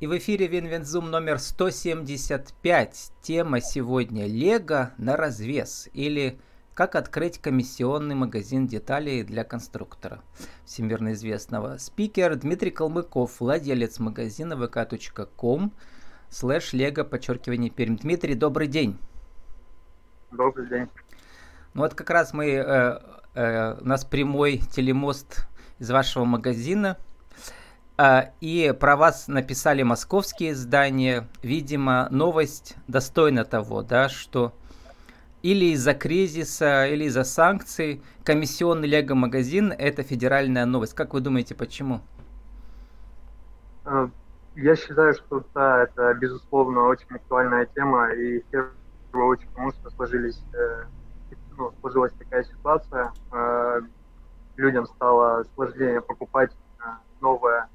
И в эфире Винвензум номер 175. Тема сегодня «Лего на развес» или «Как открыть комиссионный магазин деталей для конструктора» всемирно известного. Спикер Дмитрий Калмыков, владелец магазина vk.com слэш лего подчеркивание Пермь. Дмитрий, добрый день. Добрый день. Ну вот как раз мы, э, э, у нас прямой телемост из вашего магазина – и про вас написали московские издания. Видимо, новость достойна того, да, что или из-за кризиса, или из-за санкций комиссионный Лего-магазин – это федеральная новость. Как вы думаете, почему? А, я считаю, что да, это, безусловно, очень актуальная тема, и в первую очередь потому, что сложились, э, ну, сложилась такая ситуация, э, людям стало сложнее покупать э, новое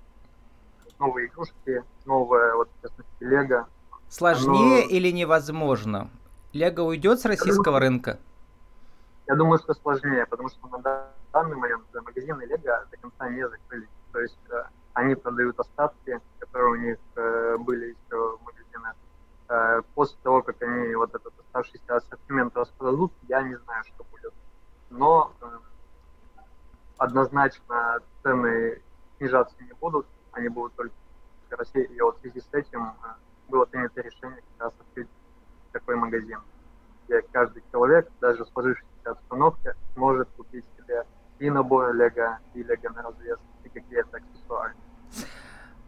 новые игрушки, новое, вот, в частности, Лего. Сложнее Оно... или невозможно? Лего уйдет с российского я рынка? Я думаю, что сложнее, потому что на данный момент магазины Лего до конца не закрылись. То есть э, они продают остатки, которые у них э, были еще в магазинах. Э, после того, как они вот этот оставшийся ассортимент распродадут, я не знаю, что будет. Но э, однозначно цены снижаться не они будут только расти. И вот в связи с этим э, было принято решение как раз открыть такой магазин, где каждый человек, даже в сложившейся обстановке, может купить себе и набор Лего, и Лего на развес, и какие-то аксессуары.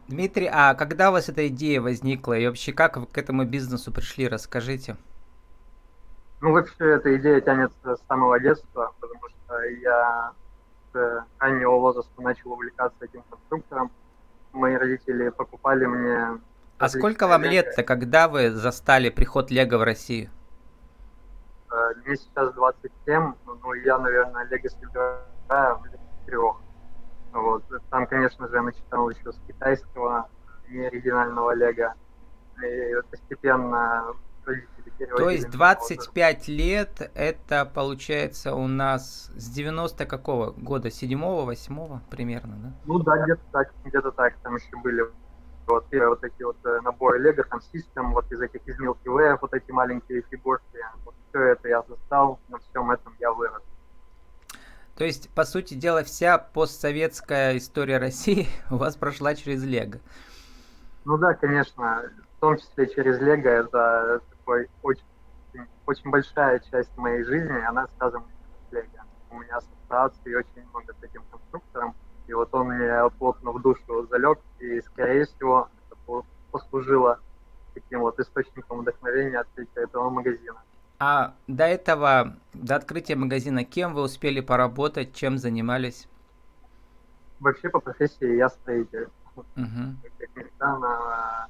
Дмитрий, а когда у вас эта идея возникла, и вообще как вы к этому бизнесу пришли, расскажите. Ну, вообще, эта идея тянется с самого детства, потому что я с раннего возраста начал увлекаться этим конструктором, мои родители покупали мне... А сколько вам лет-то, когда вы застали приход Лего в Россию? Э, мне сейчас 27, ну я, наверное, Лего собираю в трех. Вот. Там, конечно же, я начинал еще с китайского, неоригинального Лего. И постепенно то есть 25 лет, это получается у нас с 90 какого года? 7-го, 8 примерно, да? Ну да, где-то так, где-то так. Там еще были вот, вот эти вот э, наборы Лего, там систем, вот из этих из Milky Way, вот эти маленькие фигурки. Вот все это я застал, на всем этом я вырос. То есть, по сути дела, вся постсоветская история России у вас прошла через Лего. Ну да, конечно, в том числе через Лего, это такой очень, очень большая часть моей жизни, она связана с Лего. У меня ассоциации очень много с этим конструктором, и вот он мне плотно в душу залег, и, скорее всего, это послужило таким вот источником вдохновения открытия этого магазина. А до этого, до открытия магазина, кем вы успели поработать, чем занимались? Вообще по профессии я строитель. Угу. Как ни странно,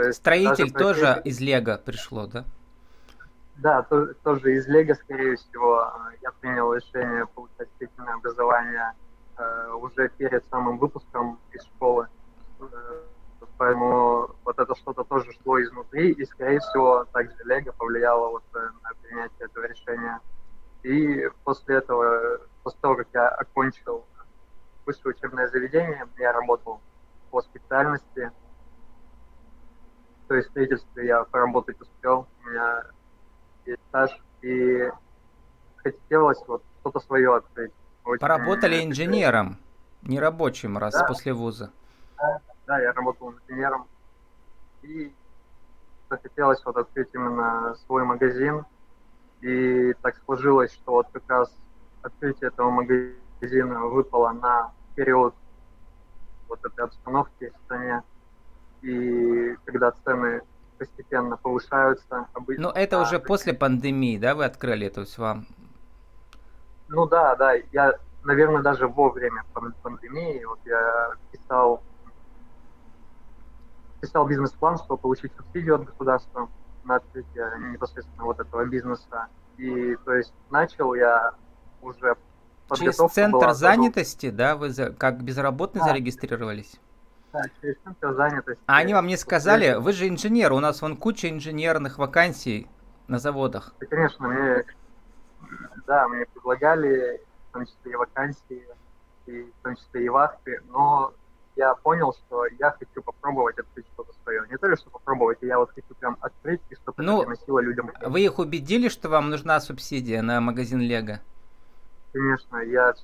есть Строитель тоже из Лего пришло, да? Да, тоже, тоже из Лего, скорее всего. Я принял решение получать длительное образование э, уже перед самым выпуском из школы. Э, поэтому вот это что-то тоже шло изнутри, и, скорее всего, также Лего повлияло вот э, на принятие этого решения. И после этого, после того, как я окончил высшее учебное заведение, я работал по специальности то есть строительстве я поработать успел, у меня есть стаж, и хотелось вот что-то свое открыть. Очень Поработали инженером, не рабочим, раз да. после вуза. Да, да, я работал инженером, и захотелось вот открыть именно свой магазин, и так сложилось, что вот как раз открытие этого магазина выпало на период вот этой обстановки в стране, и когда цены постепенно повышаются. Обычно, Но это уже после пандемии, да, вы открыли, то есть вам? Ну да, да, я, наверное, даже во время пандемии, вот я писал, писал бизнес-план, чтобы получить субсидию от государства на открытие непосредственно вот этого бизнеса. И то есть начал я уже Через центр была, занятости, да, вы за, как безработный да. зарегистрировались? Да, через центр занятости. А они вам не сказали, вы же инженер, у нас вон куча инженерных вакансий на заводах. Да, конечно, мне, да, мне предлагали в том числе и вакансии, и в том числе и вахты, но я понял, что я хочу попробовать открыть что-то попробовать. И я вот хочу прям открыть, и чтобы ну, приносило людям. Вы их убедили, что вам нужна субсидия на магазин Лего? Конечно, я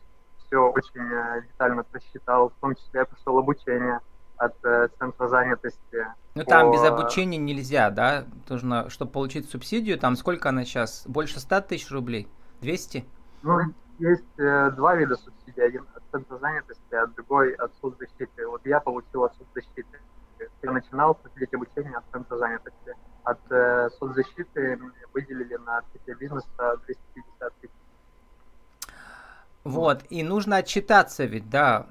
все очень э, детально просчитал, в том числе я прошел обучение от э, центра занятости. Ну по... там без обучения нельзя, да? Нужно, чтобы получить субсидию, там сколько она сейчас? Больше 100 тысяч рублей? 200? Ну, есть э, два вида субсидий. Один от центра занятости, а другой от соцзащиты. Вот я получил от соцзащиты. Я начинал проходить обучение от центра занятости. От э, соцзащиты выделили на открытие бизнеса 250 тысяч. Вот, и нужно отчитаться ведь, да,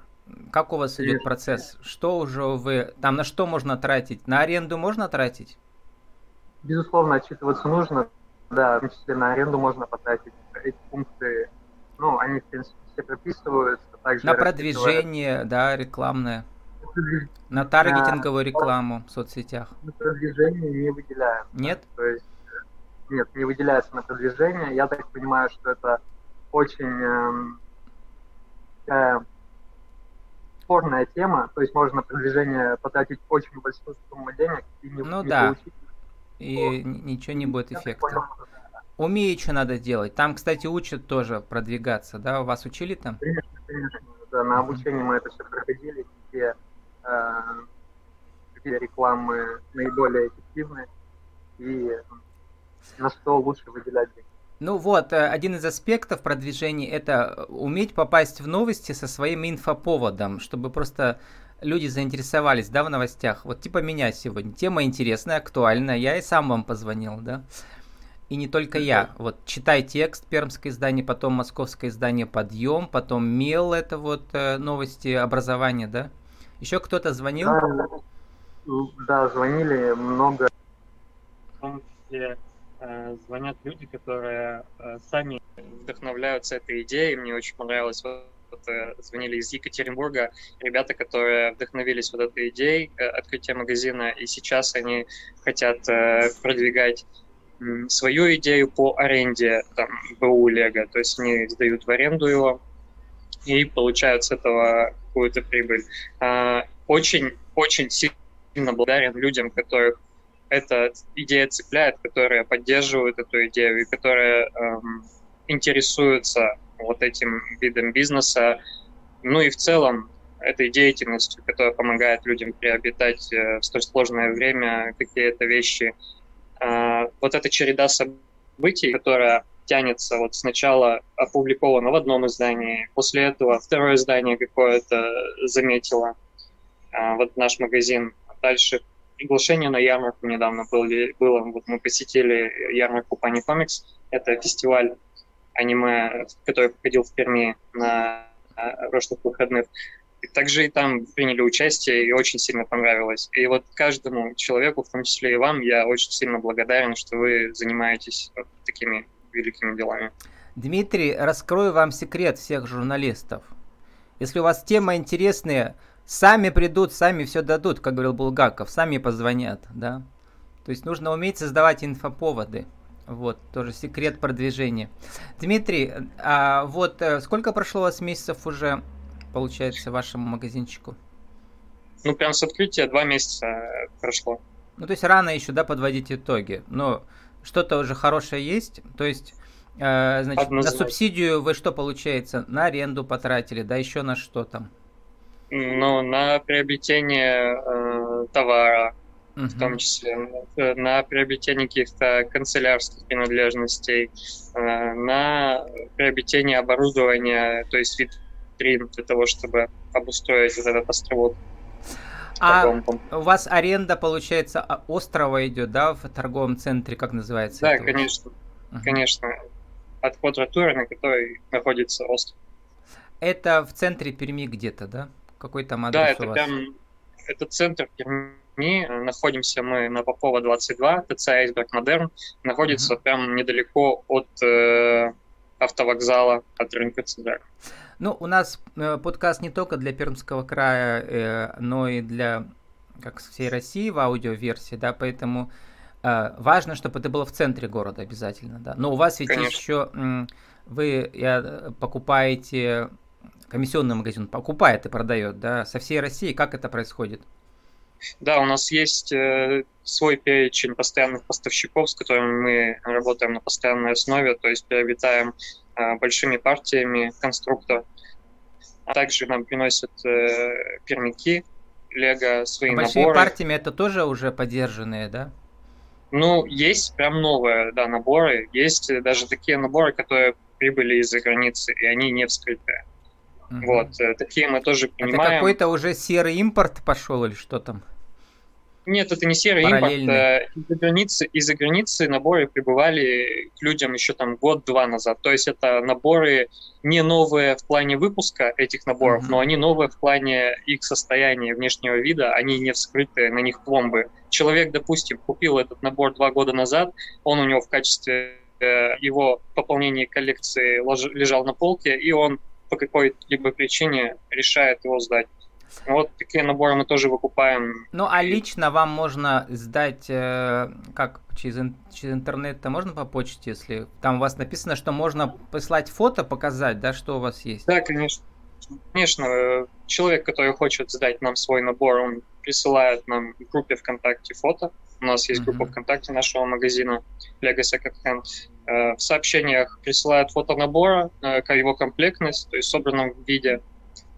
как у вас идет процесс? Что уже вы... Там на что можно тратить? На аренду можно тратить? Безусловно, отчитываться нужно. Да, в том числе на аренду можно потратить. Эти пункты, ну, они, в принципе, все прописываются. Также на продвижение, да, рекламное. На таргетинговую рекламу в соцсетях. На продвижение не выделяем. Нет? То есть, нет, не выделяется на продвижение. Я так понимаю, что это очень э, спорная тема, то есть можно на продвижение потратить очень большую сумму денег и не, ну, не да. получить. И ничего не будет эффекта. Умею, что надо делать. Там, кстати, учат тоже продвигаться, да? Вас учили там? Конечно, конечно. Да, на обучении мы это все проходили, где, э, где рекламы наиболее эффективны и на что лучше выделять деньги. Ну вот, э, один из аспектов продвижения – это уметь попасть в новости со своим инфоповодом, чтобы просто люди заинтересовались, да, в новостях. Вот типа меня сегодня. Тема интересная, актуальная. Я и сам вам позвонил, да. И не только я. Вот читай текст, пермское издание, потом московское издание «Подъем», потом «Мел» – это вот э, новости образования, да? Еще кто-то звонил? Да, да, звонили много. В том числе Э, звонят люди, которые э, сами вдохновляются этой идеей. Мне очень понравилось вот э, звонили из Екатеринбурга ребята, которые вдохновились вот этой идеей открытия магазина, и сейчас они хотят продвигать свою идею по аренде там, БУ Лего, то есть они сдают в аренду его и получают с этого какую-то прибыль. Очень-очень сильно благодарен людям, которых эта идея цепляет, которые поддерживают эту идею и которые эм, интересуются вот этим видом бизнеса, ну и в целом этой деятельностью, которая помогает людям приобретать э, в столь сложное время какие-то вещи. Э, вот эта череда событий, которая тянется вот сначала опубликовано в одном издании, после этого второе издание какое-то заметило, э, вот наш магазин, дальше приглашение на ярмарку недавно были, было. Вот мы посетили ярмарку Пани Комикс. Это фестиваль аниме, который проходил в Перми на прошлых выходных. И также и там приняли участие, и очень сильно понравилось. И вот каждому человеку, в том числе и вам, я очень сильно благодарен, что вы занимаетесь вот такими великими делами. Дмитрий, раскрою вам секрет всех журналистов. Если у вас тема интересная, Сами придут, сами все дадут, как говорил Булгаков, сами позвонят, да. То есть нужно уметь создавать инфоповоды. Вот, тоже секрет продвижения. Дмитрий, а вот э, сколько прошло у вас месяцев уже, получается, вашему магазинчику? Ну, прям с открытия два месяца прошло. Ну, то есть рано еще, да, подводить итоги. Но что-то уже хорошее есть. То есть, э, значит, на субсидию вы что получается? На аренду потратили, да, еще на что там? Ну, на приобретение э, товара, uh-huh. в том числе, на приобретение каких-то канцелярских принадлежностей, э, на приобретение оборудования, то есть витрин для того, чтобы обустроить вот этот островок. А у вас аренда, получается, а, острова идет, да, в торговом центре, как называется? Да, конечно, uh-huh. конечно. От квадратуры, на которой находится остров. Это в центре Перми где-то, да? Какой там адрес Да, это прям, это центр Перми, находимся мы на Попова 22, ТЦ Айсберг Модерн, находится угу. прям недалеко от э, автовокзала, от рынка Цедрак. Ну, у нас э, подкаст не только для Пермского края, э, но и для как всей России в аудиоверсии, да, поэтому э, важно, чтобы это было в центре города обязательно, да. Но у вас ведь Конечно. еще э, вы я, покупаете комиссионный магазин покупает и продает, да, со всей России, как это происходит? Да, у нас есть э, свой перечень постоянных поставщиков, с которыми мы работаем на постоянной основе, то есть приобретаем э, большими партиями конструктор. А также нам приносят э, пермяки, лего, свои а большими наборы. партиями это тоже уже поддержанные, да? Ну, есть прям новые, да, наборы. Есть даже такие наборы, которые прибыли из-за границы, и они не вскрытые. Угу. Вот, э, такие мы тоже принимаем. Это какой-то уже серый импорт пошел или что там? Нет, это не серый импорт. Э, из-за границы, из-за границы наборы прибывали к людям еще там год-два назад. То есть это наборы не новые в плане выпуска этих наборов, mm-hmm. но они новые в плане их состояния внешнего вида, они не вскрытые, на них пломбы. Человек, допустим, купил этот набор два года назад, он у него в качестве э, его пополнения коллекции лежал на полке, и он по какой-либо причине решает его сдать. Вот такие наборы мы тоже выкупаем. Ну, а лично вам можно сдать, э, как, через, через интернет-то можно по почте, если там у вас написано, что можно послать фото, показать, да, что у вас есть? Да, конечно. Конечно, человек, который хочет сдать нам свой набор, он присылает нам в группе ВКонтакте фото. У нас есть группа ВКонтакте нашего магазина Lego Second Hand. Э, в сообщениях присылают фото набора, э, его комплектность, то есть собранном в виде,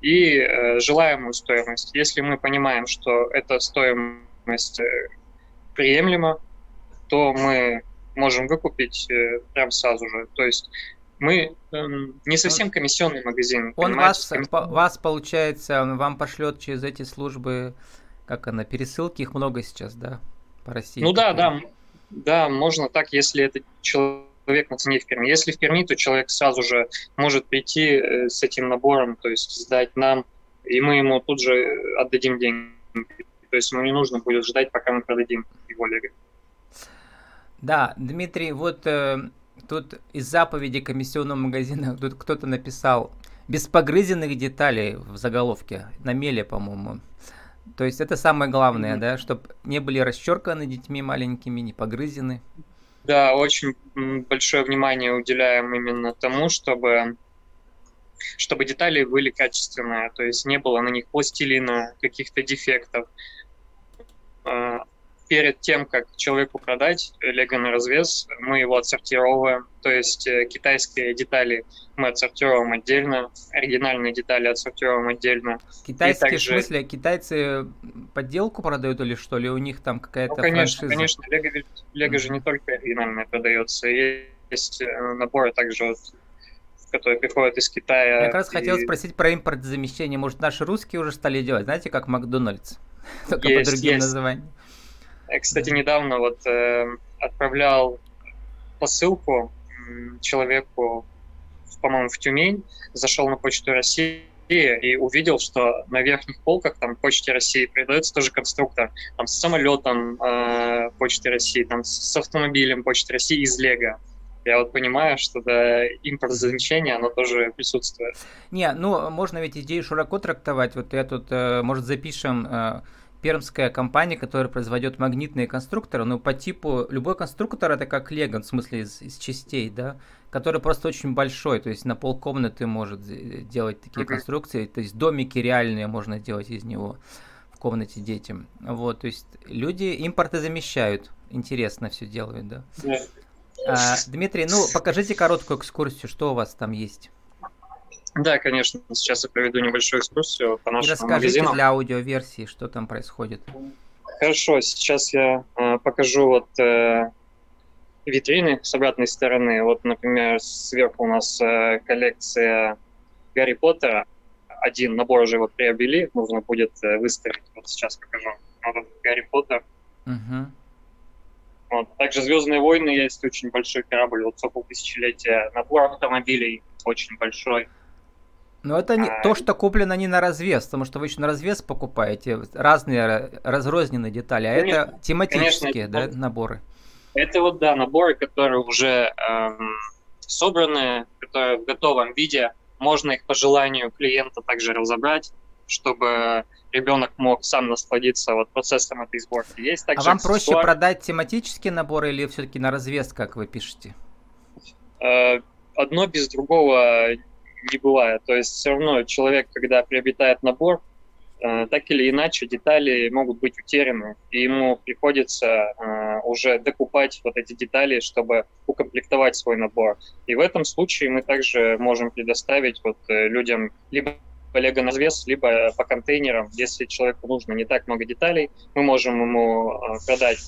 и э, желаемую стоимость. Если мы понимаем, что эта стоимость приемлема, то мы можем выкупить прям сразу же. То есть мы эм, не совсем комиссионный магазин. Он вас, по, вас, получается, он вам пошлет через эти службы, как она, пересылки, их много сейчас, да, по России? Ну да, да, да, можно так, если это человек человек на цене в Перми. Если в Перми, то человек сразу же может прийти э, с этим набором, то есть сдать нам, и мы ему тут же отдадим деньги. То есть ему не нужно будет ждать, пока мы продадим его лего. Да, Дмитрий, вот э, тут из заповеди комиссионного магазина тут кто-то написал без погрызенных деталей в заголовке, на меле, по-моему. То есть это самое главное, mm-hmm. да, чтобы не были расчерканы детьми маленькими, не погрызены. Да, очень большое внимание уделяем именно тому, чтобы чтобы детали были качественные, то есть не было на них пластилина, каких-то дефектов. Перед тем, как человеку продать лего на развес, мы его отсортировываем. То есть э, китайские детали мы отсортируем отдельно, оригинальные детали отсортируем отдельно. Китайские, также... в смысле, китайцы подделку продают или что ли? У них там какая-то ну, конечно, франшиза? конечно. Лего, Лего же не только оригинальное продается. Есть э, наборы также вот которые приходят из Китая. Я как раз и... хотел спросить про импортозамещение. Может, наши русские уже стали делать, знаете, как Макдональдс? Только есть, по другим есть. названиям. Я, кстати, недавно вот э, отправлял посылку человеку, по-моему, в Тюмень, зашел на почту России и увидел, что на верхних полках там почте России продается тоже конструктор, там с самолетом э, почты России, там с автомобилем почты России из Лего. Я вот понимаю, что да, импортозамещение, оно тоже присутствует. Не, ну, можно ведь идею широко трактовать. Вот я тут, э, может, запишем э, пермская компания, которая производит магнитные конструкторы, но по типу любой конструктор это как Лего, в смысле из, из частей, да, который просто очень большой, то есть на полкомнаты может делать такие okay. конструкции, то есть домики реальные можно делать из него в комнате детям. Вот, то есть люди импорты замещают, интересно все делают, да. Yeah. А, Дмитрий, ну покажите короткую экскурсию, что у вас там есть. Да, конечно. Сейчас я проведу небольшую экскурсию по нашему расскажите магазину. для аудиоверсии, что там происходит. Хорошо, сейчас я э, покажу вот э, витрины с обратной стороны. Вот, например, сверху у нас э, коллекция Гарри Поттера. Один набор уже вот приобрели, нужно будет э, выставить. Вот сейчас покажу. Вот Гарри Поттер. Угу. Вот. Также Звездные войны есть очень большой корабль, вот сокол тысячелетия. Набор автомобилей очень большой. Но это не а... то, что куплено не на развес, потому что вы еще на развес покупаете разные разрозненные детали, а конечно, это тематические конечно, да, наборы. Это вот, да, наборы, которые уже эм, собраны, которые в готовом виде. Можно их по желанию клиента также разобрать, чтобы ребенок мог сам насладиться вот процессом этой сборки. Есть также а вам аксессуар... проще продать тематические наборы или все-таки на развес, как вы пишете? Э, одно без другого не бывает. То есть все равно человек, когда приобретает набор, э, так или иначе детали могут быть утеряны, и ему приходится э, уже докупать вот эти детали, чтобы укомплектовать свой набор. И в этом случае мы также можем предоставить вот людям либо лего на вес, либо по контейнерам. Если человеку нужно не так много деталей, мы можем ему продать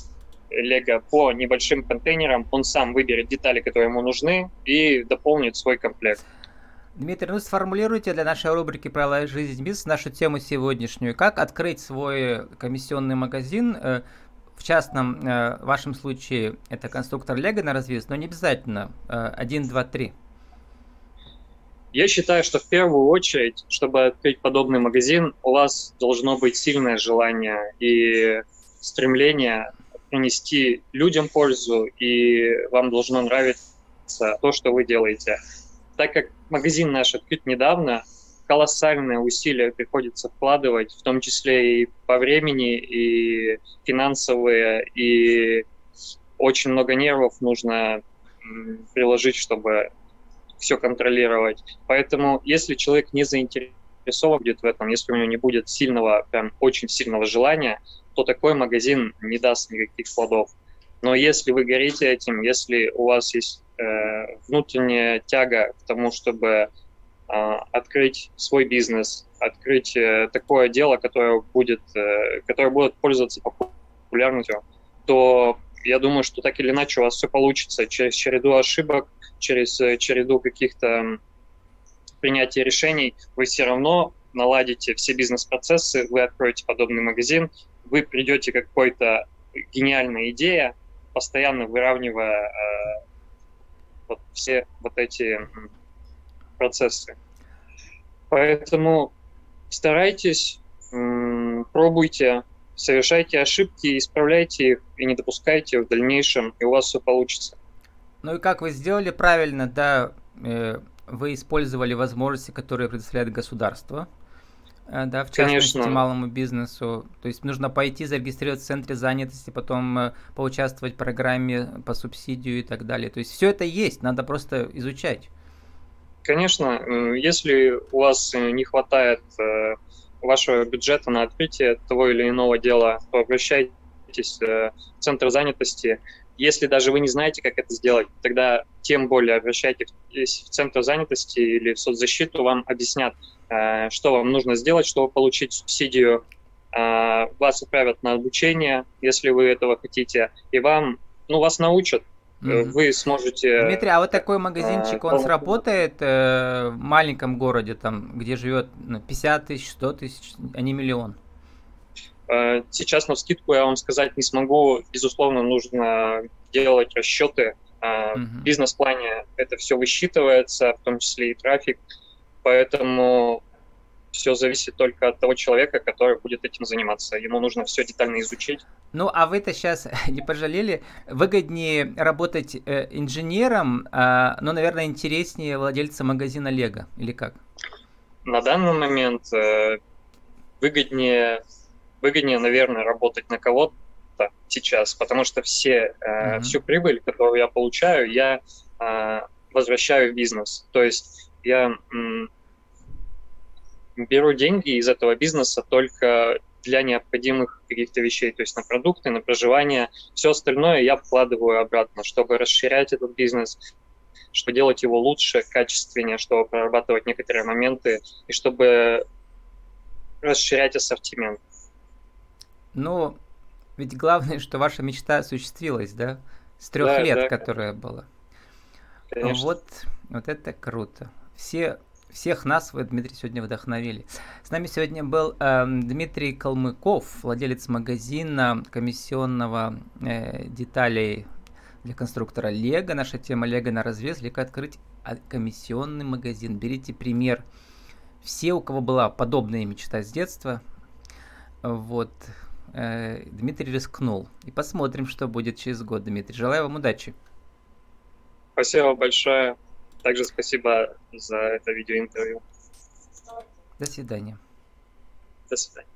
лего по небольшим контейнерам, он сам выберет детали, которые ему нужны, и дополнит свой комплект. Дмитрий, ну сформулируйте для нашей рубрики «Правила жизни бизнес» нашу тему сегодняшнюю. Как открыть свой комиссионный магазин? Э, в частном э, вашем случае это конструктор Лего на развес, но не обязательно. Э, один, два, три. Я считаю, что в первую очередь, чтобы открыть подобный магазин, у вас должно быть сильное желание и стремление принести людям пользу, и вам должно нравиться то, что вы делаете. Так как магазин наш открыт недавно, колоссальные усилия приходится вкладывать, в том числе и по времени, и финансовые, и очень много нервов нужно приложить, чтобы все контролировать. Поэтому, если человек не заинтересован будет в этом, если у него не будет сильного, прям очень сильного желания, то такой магазин не даст никаких плодов. Но если вы горите этим, если у вас есть э, внутренняя тяга к тому, чтобы э, открыть свой бизнес, открыть э, такое дело, которое будет, э, которое будет пользоваться популярностью, то я думаю, что так или иначе у вас все получится. Через череду ошибок, через э, череду каких-то принятия решений, вы все равно наладите все бизнес-процессы, вы откроете подобный магазин, вы придете к какой-то гениальной идее, постоянно выравнивая э, вот все вот эти процессы. Поэтому старайтесь, пробуйте, совершайте ошибки, исправляйте их и не допускайте в дальнейшем, и у вас все получится. Ну и как вы сделали правильно, да, э, вы использовали возможности, которые предоставляет государство, Э, да, в частности, Конечно. малому бизнесу. То есть нужно пойти зарегистрироваться в центре занятости, потом э, поучаствовать в программе по субсидию и так далее. То есть все это есть, надо просто изучать. Конечно, если у вас э, не хватает вашего бюджета на открытие того или иного дела, то обращайтесь в центр занятости. Если даже вы не знаете, как это сделать, тогда тем более обращайтесь в центр занятости или в соцзащиту, вам объяснят, Э, что вам нужно сделать, чтобы получить субсидию. Э, вас отправят на обучение, если вы этого хотите, и вам, ну, вас научат. Mm-hmm. Вы сможете... Дмитрий, а вот такой магазинчик, он сработает в маленьком городе, там, где живет 50 тысяч, 100 тысяч, а не миллион? Сейчас на скидку я вам сказать не смогу. Безусловно, нужно делать расчеты. Uh-huh. В бизнес-плане это все высчитывается, в том числе и трафик. Поэтому все зависит только от того человека, который будет этим заниматься. Ему нужно все детально изучить. Ну, а вы-то сейчас не пожалели? Выгоднее работать э, инженером, э, но, наверное, интереснее владельца магазина Лего, или как? На данный момент э, выгоднее, выгоднее, наверное, работать на кого-то сейчас, потому что все, э, mm-hmm. всю прибыль, которую я получаю, я э, возвращаю в бизнес. То есть я беру деньги из этого бизнеса только для необходимых каких-то вещей, то есть на продукты, на проживание. Все остальное я вкладываю обратно, чтобы расширять этот бизнес, чтобы делать его лучше, качественнее, чтобы прорабатывать некоторые моменты и чтобы расширять ассортимент. Ну, ведь главное, что ваша мечта осуществилась, да? С трех да, лет, да. которая была. Конечно. Вот, вот это круто. Все, всех нас вы, Дмитрий, сегодня вдохновили. С нами сегодня был э, Дмитрий Калмыков, владелец магазина комиссионного э, деталей для конструктора Лего. Наша тема Лего на развес. Лего открыть комиссионный магазин. Берите пример. Все, у кого была подобная мечта с детства, вот, э, Дмитрий рискнул. И посмотрим, что будет через год, Дмитрий. Желаю вам удачи. Спасибо большое. Также спасибо за это видеоинтервью. До свидания. До свидания.